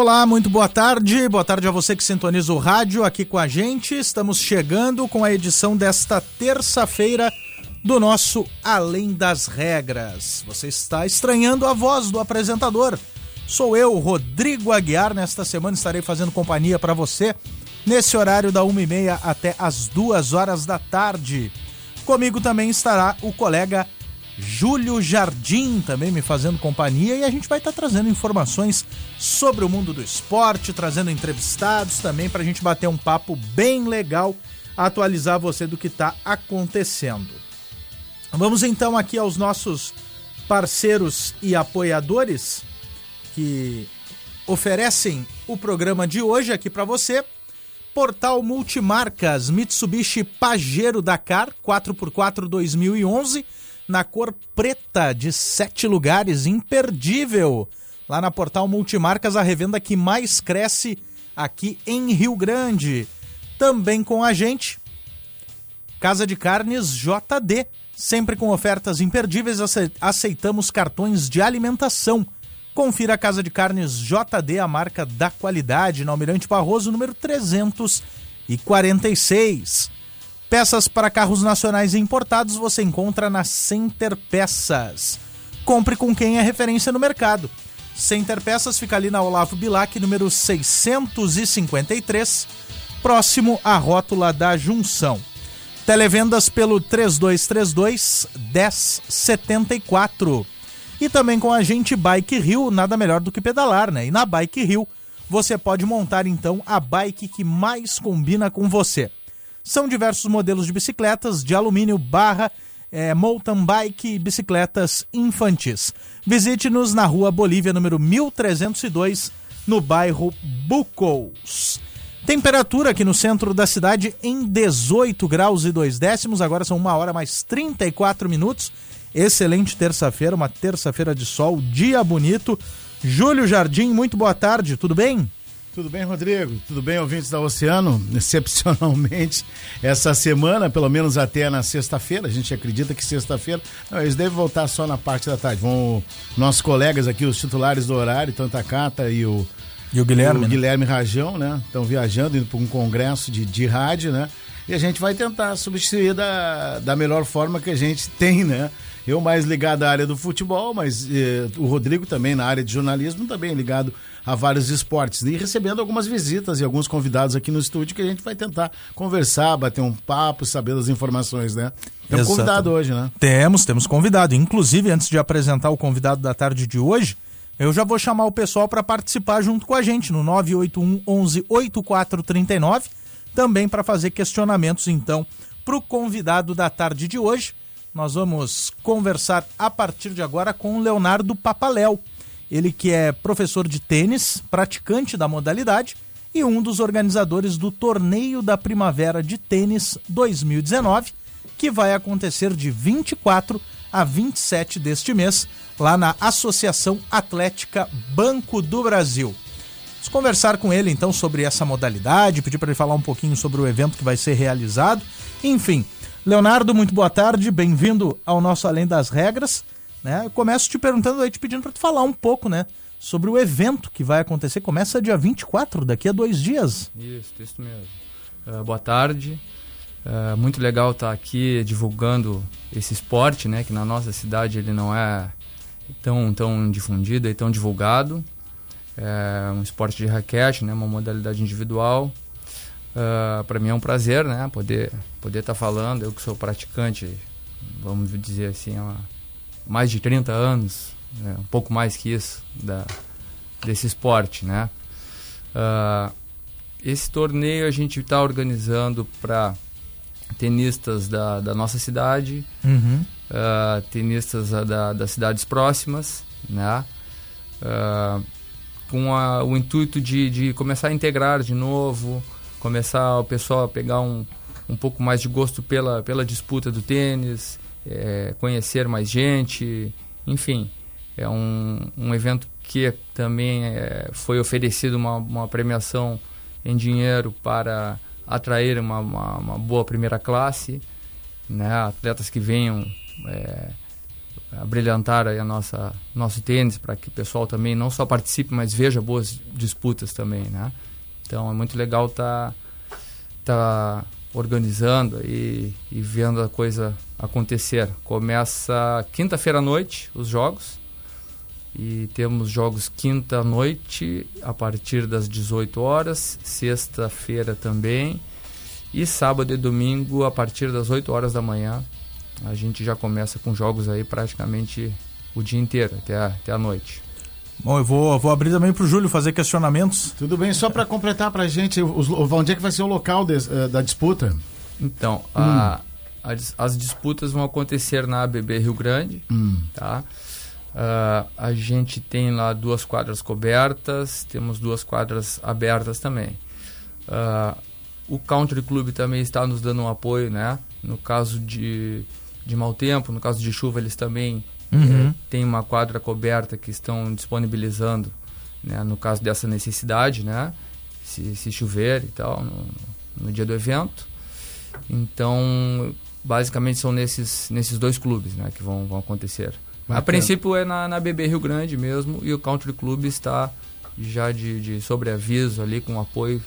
Olá, muito boa tarde. Boa tarde a você que sintoniza o rádio aqui com a gente. Estamos chegando com a edição desta terça-feira do nosso Além das Regras. Você está estranhando a voz do apresentador. Sou eu, Rodrigo Aguiar. Nesta semana estarei fazendo companhia para você nesse horário da 1h30 até as 2 horas da tarde. Comigo também estará o colega Júlio Jardim também me fazendo companhia e a gente vai estar tá trazendo informações sobre o mundo do esporte, trazendo entrevistados também para a gente bater um papo bem legal, atualizar você do que está acontecendo. Vamos então aqui aos nossos parceiros e apoiadores que oferecem o programa de hoje aqui para você. Portal Multimarcas Mitsubishi Pajero Dakar 4x4 2011 na cor preta de sete lugares, imperdível. Lá na Portal Multimarcas, a revenda que mais cresce aqui em Rio Grande. Também com a gente, Casa de Carnes JD, sempre com ofertas imperdíveis, aceitamos cartões de alimentação. Confira a Casa de Carnes JD, a marca da qualidade, na Almirante Barroso, número 346. Peças para carros nacionais e importados você encontra na Center Peças. Compre com quem é referência no mercado. Center Peças fica ali na Olavo Bilac, número 653, próximo à rótula da Junção. Televendas pelo 3232 1074. E também com a gente Bike Rio, nada melhor do que pedalar, né? E na Bike Rio você pode montar então a bike que mais combina com você. São diversos modelos de bicicletas de alumínio barra é, mountain bike e bicicletas infantis. Visite-nos na rua Bolívia, número 1302, no bairro Bucous. Temperatura aqui no centro da cidade em 18 graus e 2 décimos, agora são uma hora mais 34 minutos. Excelente terça-feira, uma terça-feira de sol, dia bonito. Júlio Jardim, muito boa tarde, tudo bem? Tudo bem, Rodrigo? Tudo bem, ouvintes da Oceano? Excepcionalmente, essa semana, pelo menos até na sexta-feira, a gente acredita que sexta-feira. eles devem voltar só na parte da tarde. Vão nossos colegas aqui, os titulares do horário, tanto a Cata e o, e o Guilherme, o né? Guilherme Rajão, né? Estão viajando, indo para um congresso de, de rádio, né? E a gente vai tentar substituir da, da melhor forma que a gente tem, né? Eu mais ligado à área do futebol, mas eh, o Rodrigo também na área de jornalismo, também ligado a vários esportes. E recebendo algumas visitas e alguns convidados aqui no estúdio que a gente vai tentar conversar, bater um papo, saber das informações, né? Temos Exato. convidado hoje, né? Temos, temos convidado. Inclusive, antes de apresentar o convidado da tarde de hoje, eu já vou chamar o pessoal para participar junto com a gente no 981 11 8439, também para fazer questionamentos então para o convidado da tarde de hoje. Nós vamos conversar a partir de agora com o Leonardo Papaléu. Ele que é professor de tênis, praticante da modalidade e um dos organizadores do Torneio da Primavera de Tênis 2019, que vai acontecer de 24 a 27 deste mês, lá na Associação Atlética Banco do Brasil. Vamos conversar com ele então sobre essa modalidade, pedir para ele falar um pouquinho sobre o evento que vai ser realizado. Enfim, Leonardo, muito boa tarde, bem-vindo ao nosso Além das Regras. Né? Eu começo te perguntando aí, te pedindo para tu falar um pouco, né? Sobre o evento que vai acontecer. Começa dia 24, daqui a dois dias. Isso, isso mesmo. Uh, boa tarde. Uh, muito legal estar tá aqui divulgando esse esporte, né? Que na nossa cidade ele não é tão, tão difundido e tão divulgado. É um esporte de raquete, né? Uma modalidade individual. Uh, para mim é um prazer, né? Poder poder estar tá falando. Eu que sou praticante, vamos dizer assim, há mais de 30 anos, né? um pouco mais que isso, da, desse esporte, né? Uh, esse torneio a gente está organizando para tenistas da, da nossa cidade, Uhum. uh, tenistas da, das cidades próximas, né? Uh, com a, o intuito de, de começar a integrar de novo, começar o pessoal a pegar um, um pouco mais de gosto pela, pela disputa do tênis, é, conhecer mais gente, enfim. É um, um evento que também é, foi oferecido uma, uma premiação em dinheiro para atrair uma, uma, uma boa primeira classe, né? atletas que venham é, a brilhantar a nossa nosso tênis para que o pessoal também não só participe mas veja boas disputas também né então é muito legal estar tá, tá organizando e, e vendo a coisa acontecer começa quinta-feira à noite os jogos e temos jogos quinta noite a partir das 18 horas sexta-feira também e sábado e domingo a partir das 8 horas da manhã a gente já começa com jogos aí praticamente o dia inteiro, até a, até a noite. Bom, eu vou, vou abrir também para o Júlio fazer questionamentos. Tudo bem, só para completar para a gente, os, onde é que vai ser o local de, uh, da disputa? Então, hum. a, a, as disputas vão acontecer na ABB Rio Grande, hum. tá? Uh, a gente tem lá duas quadras cobertas, temos duas quadras abertas também. Uh, o Country Club também está nos dando um apoio, né? No caso de de mau tempo, no caso de chuva eles também uhum. é, têm uma quadra coberta que estão disponibilizando, né, no caso dessa necessidade, né, se, se chover e tal, no, no, dia do evento. Então, basicamente são nesses, nesses dois clubes né, que vão, vão acontecer. Bacana. A princípio é na, na BB Rio Grande mesmo e o Country Club está já de, de sobreaviso ali com apoio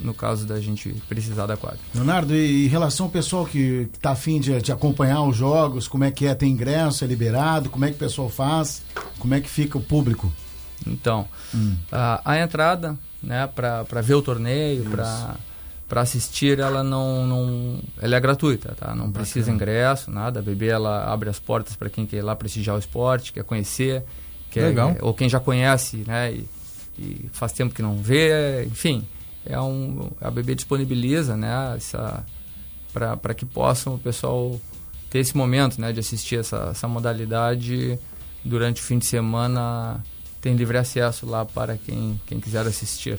no caso da gente precisar da quadra. Leonardo, e em relação ao pessoal que está afim de, de, acompanhar os jogos, como é que é? Tem ingresso, é liberado? Como é que o pessoal faz? Como é que fica o público? Então, hum. a, a, entrada né, para ver o torneio, para assistir, ela não, não ela é gratuita, tá? Não Bacana. precisa ingresso, nada. A BB ela abre as portas para quem quer ir lá prestigiar o esporte, quer conhecer, quer, Legal. ou quem já conhece, né? E, e faz tempo que não vê, enfim é um, a BB disponibiliza né, essa para que possam o pessoal ter esse momento né, de assistir essa, essa modalidade durante o fim de semana tem livre acesso lá para quem, quem quiser assistir.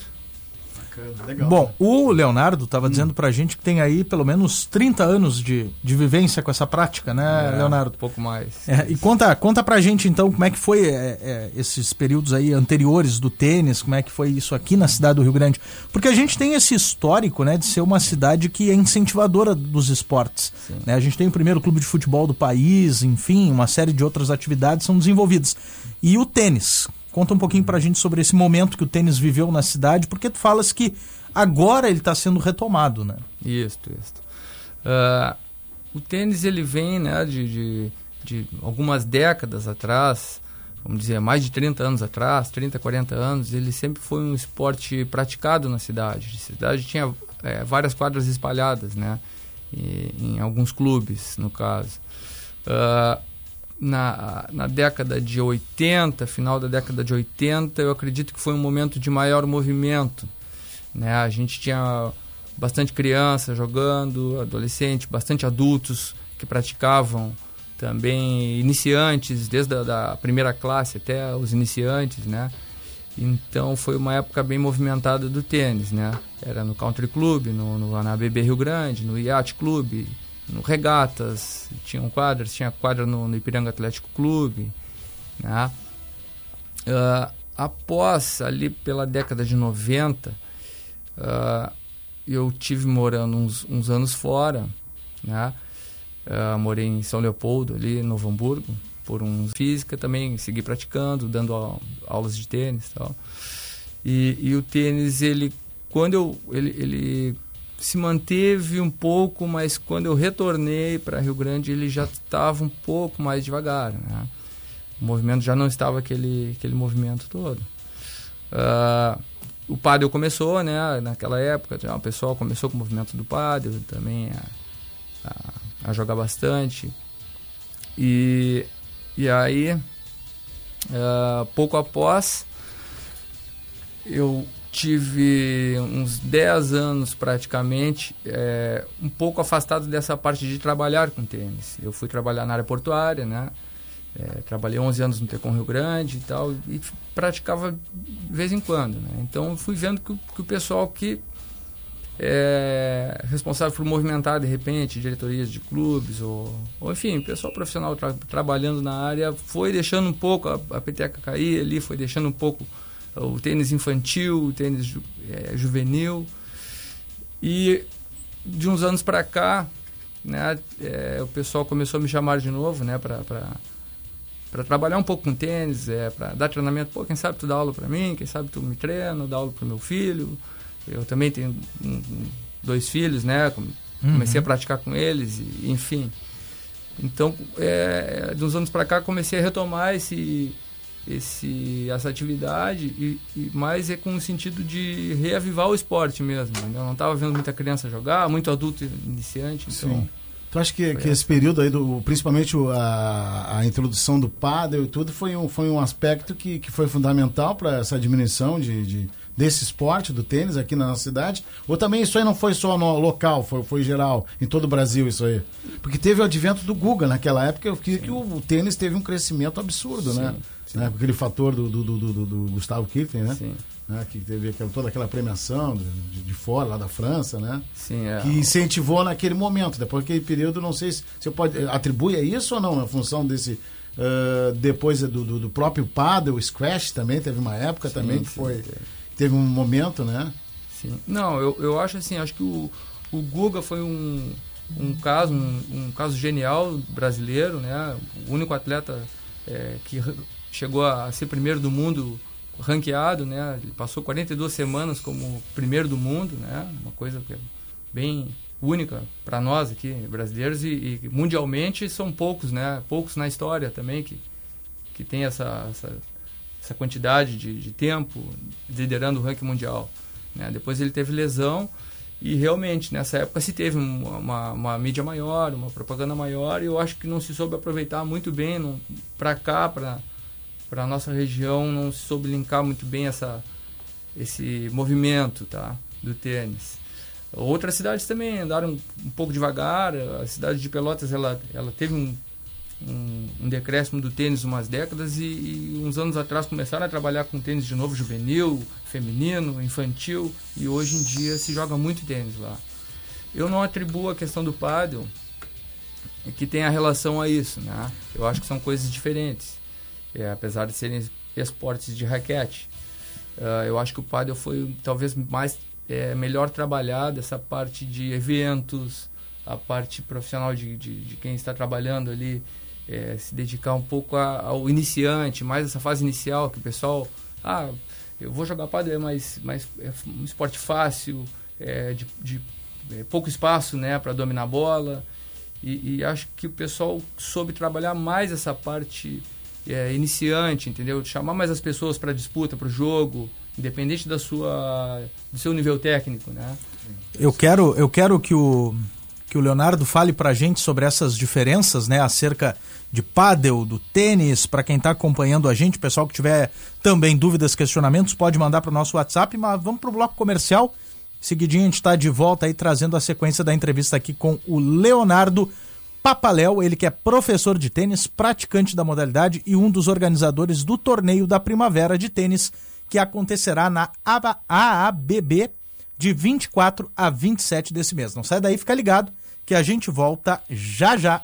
Legal, Bom, o Leonardo estava hum. dizendo para a gente que tem aí pelo menos 30 anos de, de vivência com essa prática, né, é, Leonardo? Um pouco mais. É, e conta, conta para a gente então como é que foi é, é, esses períodos aí anteriores do tênis, como é que foi isso aqui na cidade do Rio Grande? Porque a gente tem esse histórico né, de ser uma cidade que é incentivadora dos esportes. Né? A gente tem o primeiro clube de futebol do país, enfim, uma série de outras atividades são desenvolvidas. E o tênis, Conta um pouquinho pra gente sobre esse momento que o tênis viveu na cidade, porque tu falas que agora ele está sendo retomado, né? Isso, isso. Uh, o tênis ele vem né, de, de, de, algumas décadas atrás, vamos dizer, mais de 30 anos atrás, 30, 40 anos, ele sempre foi um esporte praticado na cidade. A cidade tinha é, várias quadras espalhadas, né? E, em alguns clubes, no caso. Uh, na, na década de 80, final da década de 80, eu acredito que foi um momento de maior movimento. Né? A gente tinha bastante criança jogando, adolescente, bastante adultos que praticavam também iniciantes, desde a da primeira classe até os iniciantes, né? Então foi uma época bem movimentada do tênis, né? Era no Country Club, no, no, na BB Rio Grande, no Yacht Club, no Regatas, tinham quadras, tinha quadra no, no Ipiranga Atlético Clube, né? Uh, após, ali pela década de 90, uh, ah, eu tive morando uns, uns anos fora, né? Uh, morei em São Leopoldo, ali em Novo Hamburgo, por um física também, segui praticando, dando aulas de tênis e tal. E, e o tênis, ele, quando eu, ele, ele se manteve um pouco, mas quando eu retornei para Rio Grande ele já estava um pouco mais devagar. Né? O movimento já não estava aquele, aquele movimento todo. Uh, o pádel começou, né? Naquela época, já o pessoal começou com o movimento do pádel também a, a, a jogar bastante. E, e aí, uh, pouco após, eu tive uns 10 anos praticamente é, um pouco afastado dessa parte de trabalhar com tênis. Eu fui trabalhar na área portuária, né? É, trabalhei 11 anos no Tecom Rio Grande e tal, e praticava de vez em quando. Né? Então fui vendo que, que o pessoal que é responsável por movimentar de repente diretorias de clubes ou, ou enfim, pessoal profissional tra trabalhando na área foi deixando um pouco a, a peteca cair ali, foi deixando um pouco o tênis infantil, o tênis ju, é, juvenil. E de uns anos para cá, né, é, o pessoal começou a me chamar de novo, né, para trabalhar um pouco com tênis, é, para dar treinamento. Pô, quem sabe tu dá aula para mim, quem sabe tu me treina, dá aula para meu filho. Eu também tenho um, dois filhos, né? Comecei uhum. a praticar com eles, e, enfim. Então, é, de uns anos para cá, comecei a retomar esse, esse, essa atividade e, e, mais é com o sentido de reavivar o esporte mesmo. Eu não estava vendo muita criança jogar, muito adulto iniciante. Então, Sim. Tu acha que, que esse período aí, do, principalmente a, a introdução do paddle e tudo, foi um, foi um aspecto que, que foi fundamental para essa diminuição de, de, desse esporte, do tênis aqui na nossa cidade? Ou também isso aí não foi só no local, foi, foi geral, em todo o Brasil isso aí? Porque teve o advento do Guga naquela época, que, que o, o, tênis teve um crescimento absurdo, né? Sim. Né? Aquele fator do, do, do, do, Gustavo Kirten, né? Sim. Né? Que teve aquela, toda aquela premiação de, de, fora, lá da França, né? Sim, é. Que incentivou naquele momento. Depois daquele período, não sei se você pode. Atribui a isso ou não, a função desse. Uh, depois do, do, do, próprio paddle, o squash também, teve uma época sim, também que sim, foi. Teve um momento, né? Sim. Não, eu, eu acho assim, acho que o, o Guga foi um, um caso, um, um caso genial brasileiro, né? O único atleta é, que chegou a ser primeiro do mundo ranqueado, né? Ele passou 42 semanas como primeiro do mundo, né? Uma coisa que é bem única para nós aqui brasileiros e, e, mundialmente são poucos, né? Poucos na história também que que tem essa essa, essa quantidade de, de, tempo liderando o ranking mundial. Né? Depois ele teve lesão e realmente nessa época se teve uma, uma, uma mídia maior, uma propaganda maior e eu acho que não se soube aproveitar muito bem para cá, para para nossa região não se soube linkar muito bem essa, esse movimento tá, do tênis. Outras cidades também andaram um pouco devagar. A cidade de Pelotas ela, ela teve um, um, um decréscimo do tênis umas décadas e, e, uns anos atrás começaram a trabalhar com tênis de novo juvenil, feminino, infantil e hoje em dia se joga muito tênis lá. Eu não atribuo a questão do pádel que tem a relação a isso, né? Eu acho que são coisas diferentes é, apesar de serem esportes de raquete. Uh, eu acho que o paddle foi talvez mais é, melhor trabalhado essa parte de eventos, a parte profissional de, de, de quem está trabalhando ali, é, se dedicar um pouco a, ao iniciante, mais essa fase inicial que o pessoal, ah, eu vou jogar paddle, é mais, mais é um esporte fácil, é, de, de é, pouco espaço, né, para dominar a bola. E, e, acho que o pessoal soube trabalhar mais essa parte é, iniciante, entendeu? Chamar mais as pessoas para disputa, para o jogo, independente da sua, do seu nível técnico, né? Eu quero, eu quero que o que o Leonardo fale para a gente sobre essas diferenças, né, acerca de pádel, do tênis, para quem está acompanhando a gente, pessoal que tiver também dúvidas, questionamentos, pode mandar para o nosso WhatsApp, mas vamos para o bloco comercial. Seguidinho a gente está de volta aí trazendo a sequência da entrevista aqui com o Leonardo Papaléu, ele que é professor de tênis, praticante da modalidade e um dos organizadores do torneio da primavera de tênis que acontecerá na AABB de 24 a 27 desse mês. Não sai daí, fica ligado que a gente volta já já.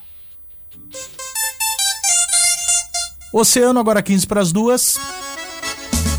Oceano agora 15 para as duas.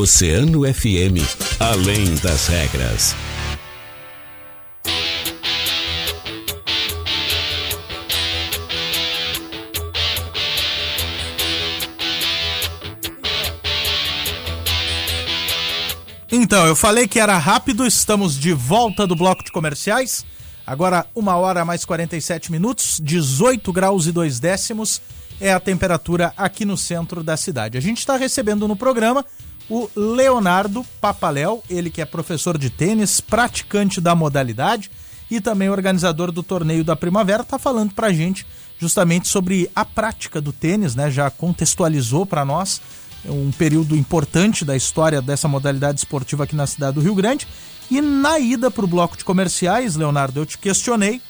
Oceano FM, além das regras. Então, eu falei que era rápido, estamos de volta do bloco de comerciais. Agora, uma hora mais 47 minutos, 18 graus e 2 décimos é a temperatura aqui no centro da cidade. A gente está recebendo no programa o Leonardo Papaléu, ele que é professor de tênis, praticante da modalidade e também organizador do torneio da primavera, está falando para a gente justamente sobre a prática do tênis, né? Já contextualizou para nós um período importante da história dessa modalidade esportiva aqui na cidade do Rio Grande. E na ida para o bloco de comerciais, Leonardo, eu te questionei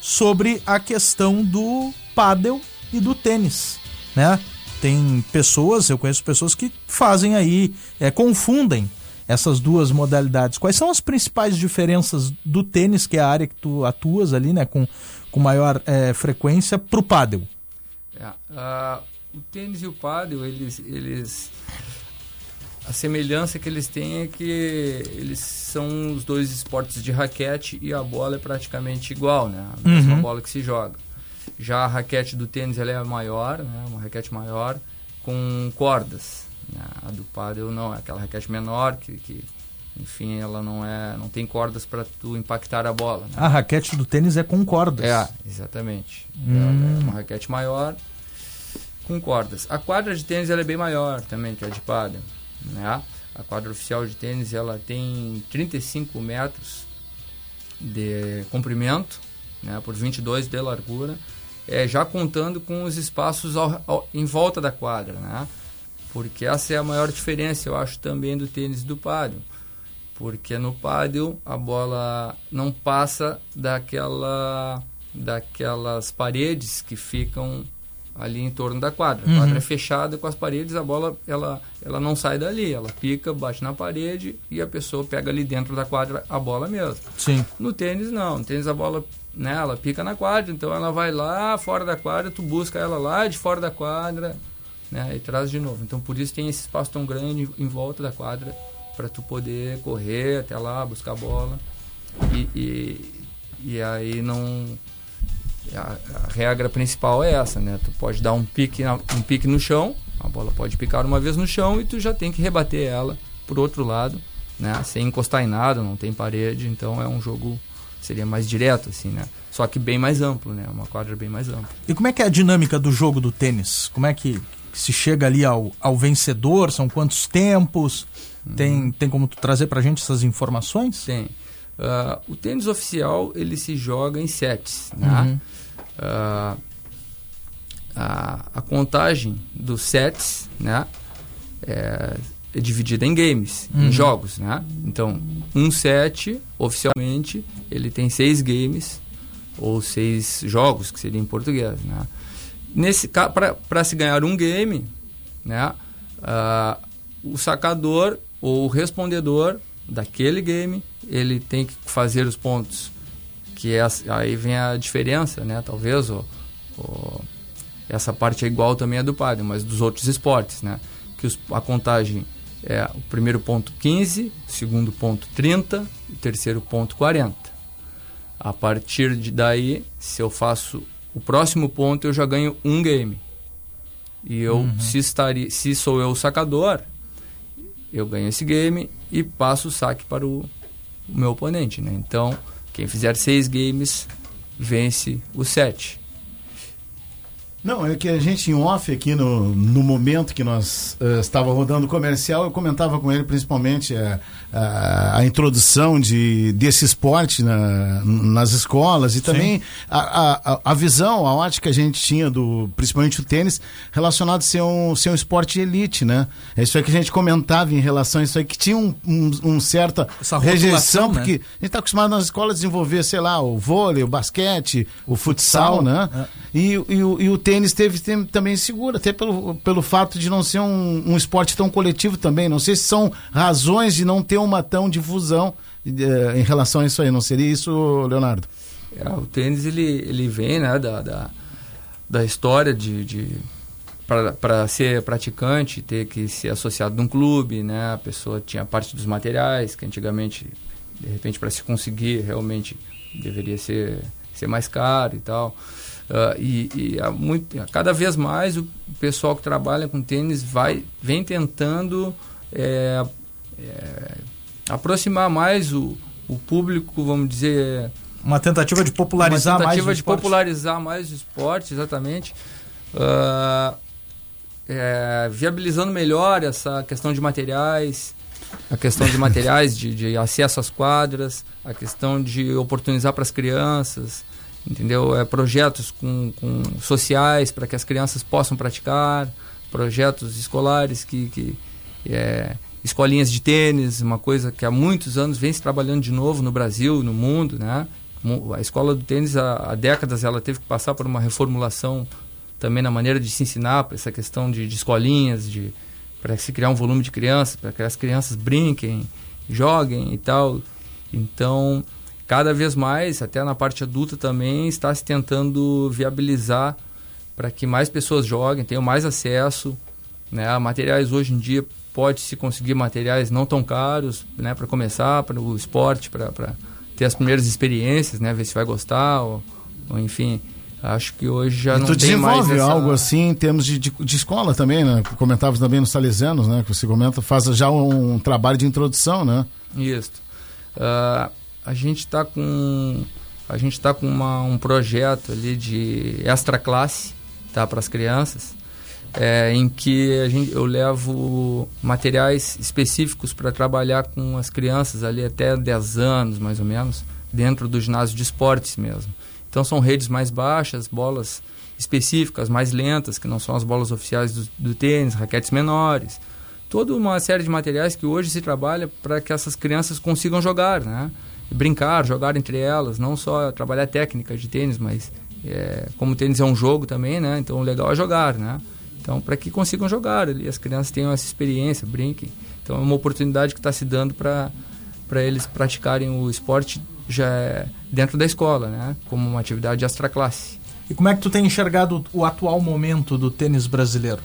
sobre a questão do pádel e do tênis, né? Tem pessoas, eu conheço pessoas que fazem aí, é, confundem essas duas modalidades. Quais são as principais diferenças do tênis, que é a área que tu atuas ali, né, com, com maior é, frequência, para o pádel? É, uh, o tênis e o pádel, eles, eles a semelhança que eles têm é que eles são os dois esportes de raquete e a bola é praticamente igual, né? A mesma Uhum. bola que se joga. Já a raquete do tênis ela é maior, né? Uma raquete maior com cordas. né? A do pádel não, é aquela raquete menor que, que enfim, ela não é, não tem cordas para tu impactar a bola. Né? A raquete do tênis é com cordas. É, exatamente. Hum. É uma raquete maior com cordas. A quadra de tênis ela é bem maior também que a de pádel, né? A quadra oficial de tênis ela tem 35 metros de comprimento, né, por 22 de largura, é, já contando com os espaços ao- ao- em volta da quadra, né? Porque essa é a maior diferença, eu acho, também do tênis do pádel. Porque no pádel a bola não passa daquela, daquelas paredes que ficam ali em torno da quadra. A Uhum. quadra é fechada com as paredes, a bola ela, ela não sai dali. Ela pica, bate na parede e a pessoa pega ali dentro da quadra a bola mesmo. Sim. No tênis não, no tênis a bola, né, ela pica na quadra, então ela vai lá fora da quadra, tu busca ela lá de fora da quadra, né, e traz de novo. Então por isso tem esse espaço tão grande em volta da quadra para tu poder correr até lá, buscar a bola. E, e, e aí não a, a regra principal é essa, né? Tu pode dar um pique, na- um pique no chão, a bola pode picar uma vez no chão e tu já tem que rebater ela pro outro lado, né? Sem encostar em nada, não tem parede, então é um jogo seria mais direto assim, né? Só que bem mais amplo, né? Uma quadra bem mais ampla. E como é que é a dinâmica do jogo do tênis? Como é que se chega ali ao, ao vencedor? São quantos tempos? Tem, tem como trazer pra gente essas informações? Tem. Ah, o tênis oficial ele se joga em sets, né? Uhum. Ah, a, a contagem dos sets, né? É, é dividida em games, Uhum. em jogos, né? Então, um set, oficialmente, ele tem seis games ou seis jogos, que seria em português, né? Nesse para se ganhar um game, né? ah, o sacador ou o respondedor daquele game, ele tem que fazer os pontos, que é, aí vem a diferença, né? Talvez o, o- essa parte é igual também a do padre, mas dos outros esportes, né? Que os- a contagem é o primeiro ponto 15, o segundo ponto 30, o terceiro ponto 40. A partir de daí, se eu faço o próximo ponto, eu já ganho um game. E eu, uhum. se, estaria, se sou eu o sacador, eu ganho esse game e passo o saque para o, o meu oponente, né? Então, quem fizer seis games vence o set. Não, é que a gente em off aqui no, no momento que nós uh, estava rodando comercial, eu comentava com ele principalmente uh, a, a, introdução de, desse esporte na, nas escolas e também a, a, a, visão, a ótica que a gente tinha do, principalmente o tênis, relacionado a ser um, ser um esporte elite, né? É isso aí que a gente comentava em relação a isso aí, que tinha um, um, um certa rejeição, porque né? a gente está acostumado nas escolas a desenvolver, sei lá, o vôlei, o basquete, o futsal, futsal né? É. E, e, o, e o tênis teve, teve também segura, até pelo, pelo fato de não ser um, um esporte tão coletivo também. Não sei se são razões de não ter uma tão difusão uh, em relação a isso aí. Não seria isso, Leonardo? É, o tênis ele, ele vem né, da, da, da história de, de para ser praticante ter que ser associado num clube, né? A pessoa tinha parte dos materiais que antigamente, de repente, para se conseguir realmente deveria ser ser mais caro e tal. Uh, e, e há muito, cada vez mais o pessoal que trabalha com tênis vai, vem tentando é, é, aproximar mais o, o público, vamos dizer. Uma tentativa de popularizar uma tentativa mais de popularizar mais o esporte, exatamente. Uh, é, viabilizando melhor essa questão de materiais, a questão de materiais, de, de acesso às quadras, a questão de oportunizar para as crianças, entendeu? É, projetos com, com sociais para que as crianças possam praticar, projetos escolares que, que é, escolinhas de tênis, uma coisa que há muitos anos vem se trabalhando de novo no Brasil, no mundo, né? A escola do tênis há, há décadas ela teve que passar por uma reformulação também na maneira de se ensinar para essa questão de, de escolinhas, de para se criar um volume de crianças, para que as crianças brinquem, joguem e tal. Então, cada vez mais, até na parte adulta também, está se tentando viabilizar para que mais pessoas joguem, tenham mais acesso né, a materiais hoje em dia pode-se conseguir materiais não tão caros né, para começar, para o esporte, para ter as primeiras experiências, né, ver se vai gostar, ou, ou enfim. Acho que hoje já e não tu tem mais essa... algo assim em termos de, de, de, escola também, né? Comentavas também nos Salesianos, né? Que você comenta, faz já um, um trabalho de introdução, né? Isso. Uh, a gente está com a gente está com uma, um projeto ali de extra classe tá para as crianças é, em que a gente, eu levo materiais específicos para trabalhar com as crianças ali até 10 anos mais ou menos dentro do ginásio de esportes mesmo. Então são redes mais baixas bolas específicas mais lentas que não são as bolas oficiais do, do tênis raquetes menores. Toda uma série de materiais que hoje se trabalha para que essas crianças consigam jogar né brincar, jogar entre elas, não só trabalhar técnica de tênis, mas é, como o tênis é um jogo também, né? Então o legal é jogar, né? Então para que consigam jogar, as crianças tenham essa experiência, brinquem. Então é uma oportunidade que está se dando para para eles praticarem o esporte já dentro da escola, né? Como uma atividade extra classe. E como é que tu tem enxergado o atual momento do tênis brasileiro?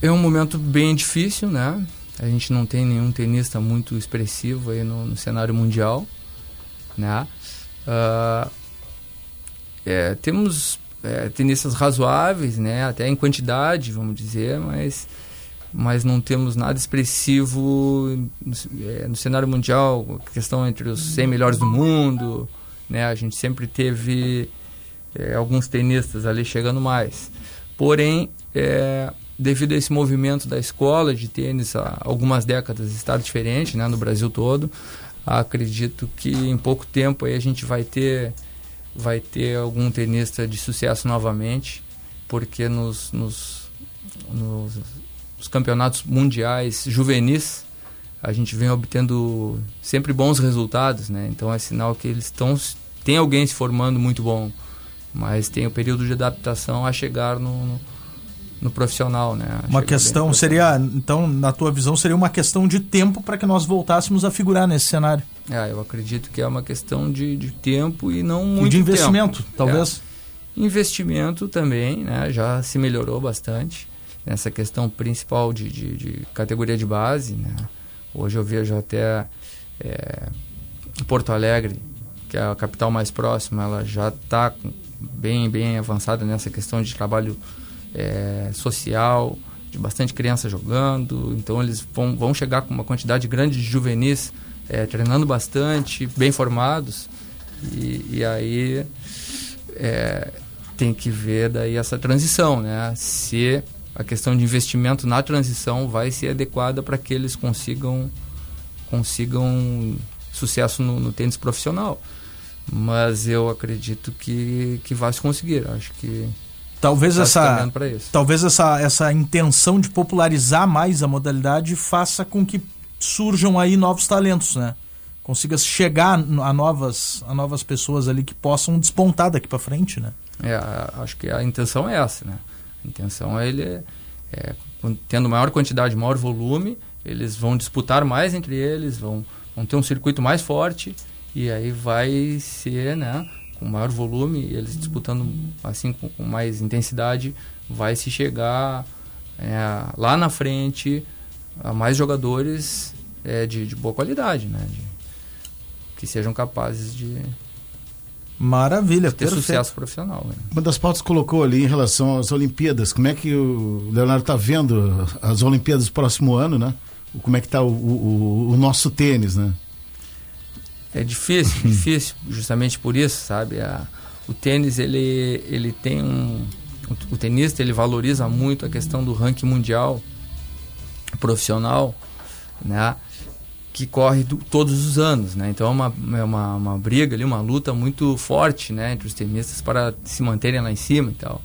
É um momento bem difícil, né? A gente não tem nenhum tenista muito expressivo aí no, no cenário mundial, né? Uh, é, temos é, tenistas razoáveis, né? Até em quantidade, vamos dizer, mas mas não temos nada expressivo no, é, no cenário mundial, questão entre os 100 melhores do mundo, né? A gente sempre teve é, alguns tenistas ali chegando mais. Porém, é, devido a esse movimento da escola de tênis há algumas décadas estar diferente né, no Brasil todo, acredito que em pouco tempo aí a gente vai ter vai ter algum tenista de sucesso novamente, porque nos, nos, nos, nos campeonatos mundiais juvenis a gente vem obtendo sempre bons resultados, né? Então é sinal que eles estão tem alguém se formando muito bom, mas tem o período de adaptação a chegar no, no no profissional, né? Uma questão seria, então, na tua visão, seria uma questão de tempo para que nós voltássemos a figurar nesse cenário. É, eu acredito que é uma questão de, de tempo e não muito e de investimento, tempo. talvez. É. Investimento também, né? Já se melhorou bastante nessa questão principal de, de, de categoria de base, né? Hoje eu vejo até é, Porto Alegre que é a capital mais próxima, ela já está bem, bem avançada nessa questão de trabalho é, social, de bastante criança jogando. Então eles vão, vão chegar com uma quantidade grande de juvenis é, treinando bastante, bem formados. E, e aí é, tem que ver daí essa transição, né? Se a questão de investimento na transição vai ser adequada para que eles consigam consigam sucesso no, no, tênis profissional. Mas eu acredito que, que vai se conseguir. Acho que talvez tá essa talvez essa, essa intenção de popularizar mais a modalidade faça com que surjam aí novos talentos, né? Consiga chegar a novas, a novas pessoas ali que possam despontar daqui para frente, né? É, acho que a intenção é essa, né? A intenção é ele é, tendo maior quantidade, maior volume, eles vão disputar mais entre eles, vão, vão ter um circuito mais forte e aí vai ser, né, com maior volume, eles disputando assim com, com mais intensidade, vai se chegar é, lá na frente a mais jogadores é, de, de, boa qualidade, né, de, que sejam capazes de Maravilha, ter perfeito. sucesso profissional. Né? Uma das pautas colocou ali em relação às Olimpíadas. Como é que o Leonardo está vendo as Olimpíadas do próximo ano, né? Como é que está o, o, o, nosso tênis, né? É difícil, difícil, justamente por isso, sabe? A, o tênis, ele, ele tem um... O, o tenista, ele valoriza muito a questão do ranking mundial profissional, né? que corre do, todos os anos, né? Então é uma, é uma, uma briga ali, uma luta muito forte, né? Entre os tenistas para se manterem lá em cima e tal.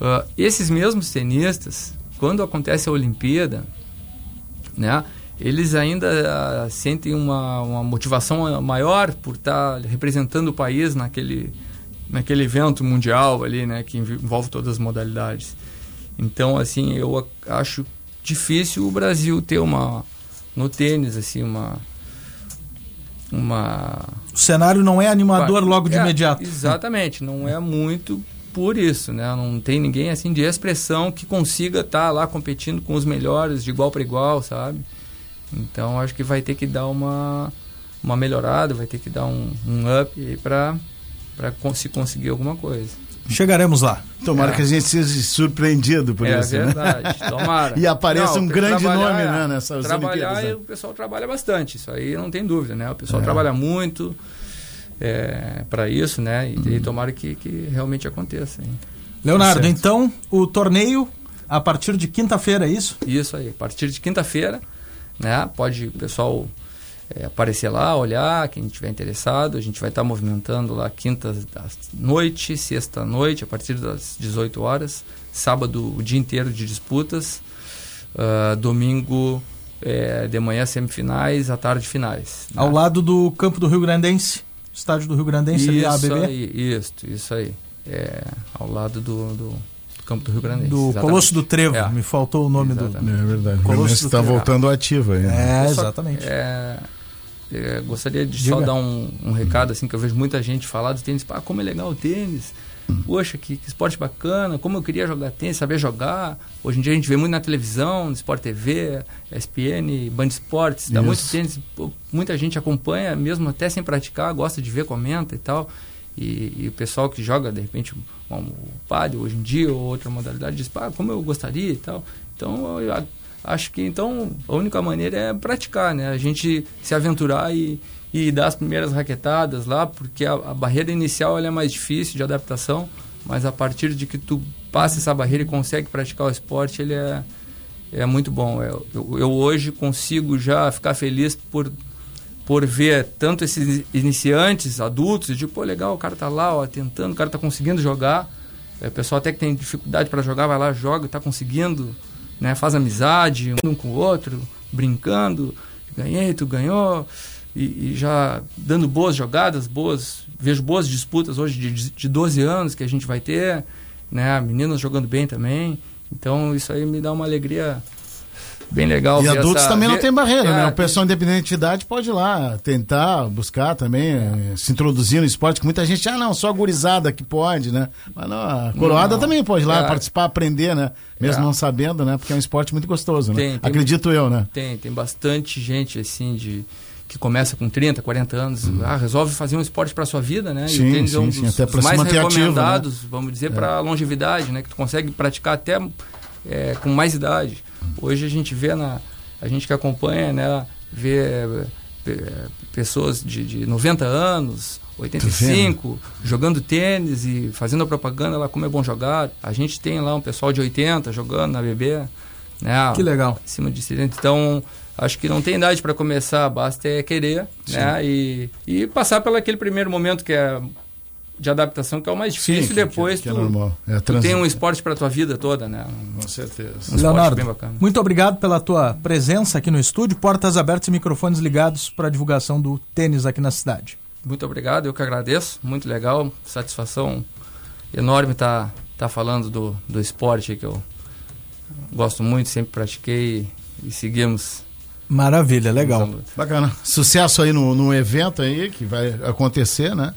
Uh, esses mesmos tenistas, quando acontece a Olimpíada, né? Eles ainda uh, sentem uma, uma motivação maior por estar tá representando o país naquele, naquele evento mundial ali, né? Que envolve todas as modalidades. Então, assim, eu acho difícil o Brasil ter uma no tênis, assim, uma. uma o cenário não é animador logo de é, imediato. Exatamente, não é muito por isso, né? Não tem ninguém assim de expressão que consiga estar tá lá competindo com os melhores de igual para igual, sabe? Então acho que vai ter que dar uma, uma melhorada, vai ter que dar um, um up para se conseguir alguma coisa. Chegaremos lá. Tomara é. que a gente seja surpreendido por é isso. É verdade, né? tomara. e apareça não, um grande nome né, nessas Trabalhar Olimpíadas, né? o pessoal trabalha bastante, isso aí não tem dúvida, né? O pessoal é. trabalha muito é, para isso, né? E, e tomara que, que realmente aconteça. Hein? Leonardo, então o torneio a partir de quinta-feira, é isso? Isso aí, a partir de quinta-feira, né? Pode o pessoal é, aparecer lá, olhar, quem estiver interessado. A gente vai estar tá movimentando lá quinta noite, sexta noite, a partir das 18 horas. Sábado, o dia inteiro de disputas. Uh, domingo, é, de manhã, semifinais, à tarde, finais. Né? Ao lado do campo do Rio Grandense, estádio do Rio Grandense, isso ali, ABB? Aí, isso, isso aí. É, ao lado do, do Campo do Rio Grande do exatamente. Colosso do Trevo, é. me faltou o nome exatamente. do. É verdade. Colosso está voltando ativo aí. Né? É, exatamente. É, é, gostaria de Diga. só dar um, um, recado assim que eu vejo muita gente falar do tênis. Ah, como é legal o tênis. Poxa, que, que, esporte bacana. Como eu queria jogar tênis, saber jogar. Hoje em dia a gente vê muito na televisão, no Sport TV, ESPN, Band Esportes. Dá muito tênis. Muita gente acompanha, mesmo até sem praticar, gosta de ver, comenta e tal. E, e o pessoal que joga, de repente, um, um padre hoje em dia ou outra modalidade diz, ah, como eu gostaria e tal. Então, eu, acho que então a única maneira é praticar, né? A gente se aventurar e, e dar as primeiras raquetadas lá, porque a, a barreira inicial é mais difícil de adaptação, mas a partir de que tu passa essa barreira e consegue praticar o esporte, ele é, é muito bom. Eu, eu, eu hoje consigo já ficar feliz por por ver tanto esses iniciantes, adultos, de pô, legal, o cara tá lá, ó, tentando, o cara tá conseguindo jogar. É, o pessoal até que tem dificuldade para jogar, vai lá, joga, tá conseguindo né? Faz amizade um com o outro, brincando, ganhei, tu ganhou, e, e já dando boas jogadas, boas, vejo boas disputas hoje de, de 12 anos que a gente vai ter, né? Meninas jogando bem também. Então isso aí me dá uma alegria bem legal. E adultos essa... também não tem barreira, é, né? O pessoal independente de idade pode ir lá tentar, buscar também, é. se introduzir no esporte, que muita gente, ah, não, só a gurizada que pode, né? Mas não, a coroada não, também pode ir lá é. participar, aprender, né? Mesmo é. não sabendo, né? Porque é um esporte muito gostoso, né? Tem, tem, Acredito eu, né? Tem, tem bastante gente, assim, de que começa com 30, 40 anos, ah, resolve fazer um esporte para sua vida, né? Sim, e o tênis é um sim, dos, sim, até dos mais manter ativo, né? recomendados, vamos dizer, para longevidade, né? Que tu consegue praticar até é, com mais idade. Hoje a gente vê na a gente que acompanha, né, vê pessoas de, de 90 anos, 85, jogando tênis e fazendo a propaganda lá como é bom jogar. A gente tem lá um pessoal de 80 jogando na BB, né? Que legal. Acima de 70. Então, acho que não tem idade para começar, basta é querer, né? E, e passar pelo aquele primeiro momento que é de adaptação que é o mais difícil que- e depois que é tu, normal. É tu tem um esporte para tua vida toda, né? Com certeza. Um esporte Leonardo, bem bacana. muito obrigado pela tua presença aqui no estúdio, portas abertas e microfones ligados para a divulgação do tênis aqui na cidade. Muito obrigado, eu que agradeço, muito legal, satisfação enorme estar tá, falando do, do esporte que eu gosto muito, sempre pratiquei e seguimos. Maravilha, legal. Bacana. Sucesso aí no, no evento aí que vai acontecer, né?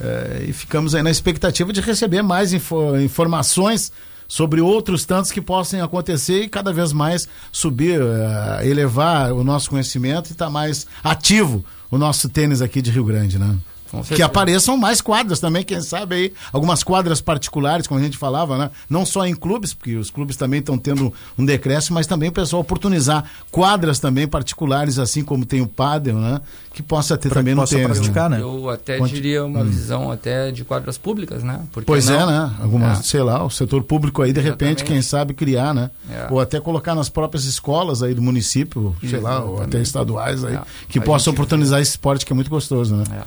É, e ficamos aí na expectativa de receber mais info- informações sobre outros tantos que possam acontecer e cada vez mais subir, eh, elevar o nosso conhecimento e estar mais ativo o nosso tênis aqui de Rio Grande, né? Que apareçam mais quadras também, quem sabe aí, algumas quadras particulares, como a gente falava, né? Não só em clubes, porque os clubes também estão tendo um decréscimo, mas também o pessoal oportunizar quadras também particulares, assim como tem o pádel, né? Que possa ter Pra também que no possa tênis. praticar, né? né? Eu até diria uma visão até de quadras públicas, né? Porque Pois é, não? né? Algumas, É. sei lá, o setor público aí, de repente, Exatamente. quem sabe criar, né? É. Ou até colocar nas próprias escolas aí do município, sei lá, ou até estaduais aí, É. que A possam oportunizar esse esporte que é muito gostoso, né? É.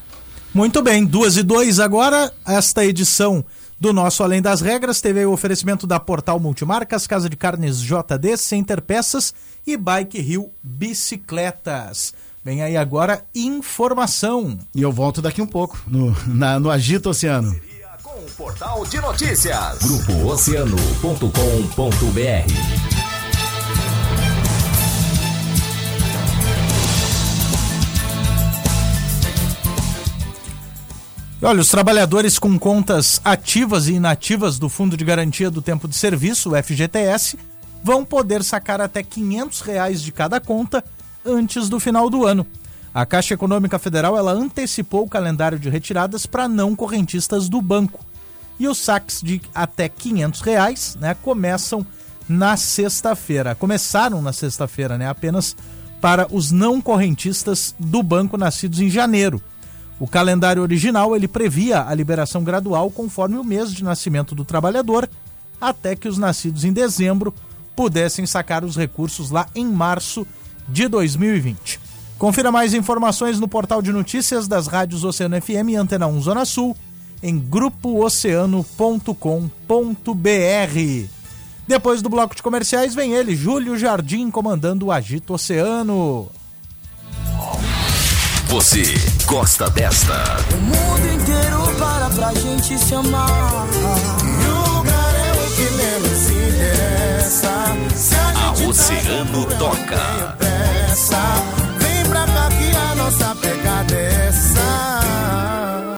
Muito bem, duas e dois agora. Esta edição do nosso Além das Regras teve o oferecimento da Portal Multimarcas, Casa de Carnes JD, Center Peças e Bike Rio Bicicletas. Vem aí agora informação. E eu volto daqui um pouco, no, na- no Agito Oceano. Com o Portal de Notícias. Grupo Oceano.com.br Olha, os trabalhadores com contas ativas e inativas do Fundo de Garantia do Tempo de Serviço, o FGTS, vão poder sacar até 500 reais de cada conta antes do final do ano. A Caixa Econômica Federal ela antecipou o calendário de retiradas para não correntistas do banco. E os saques de até 500 reais, né, começam na sexta-feira. Começaram na sexta-feira, né, apenas para os não correntistas do banco nascidos em janeiro. O calendário original ele previa a liberação gradual conforme o mês de nascimento do trabalhador, até que os nascidos em dezembro pudessem sacar os recursos lá em março de 2020. Confira mais informações no portal de notícias das rádios Oceano FM e Antena 1 Zona Sul em grupooceano.com.br. Depois do bloco de comerciais vem ele, Júlio Jardim, comandando o Agito Oceano. Você gosta desta? O mundo inteiro para pra gente se amar. E o lugar é o que menos interessa. Se a, a tá Oceano toca. Pressa, vem pra cá que a nossa pegada é essa.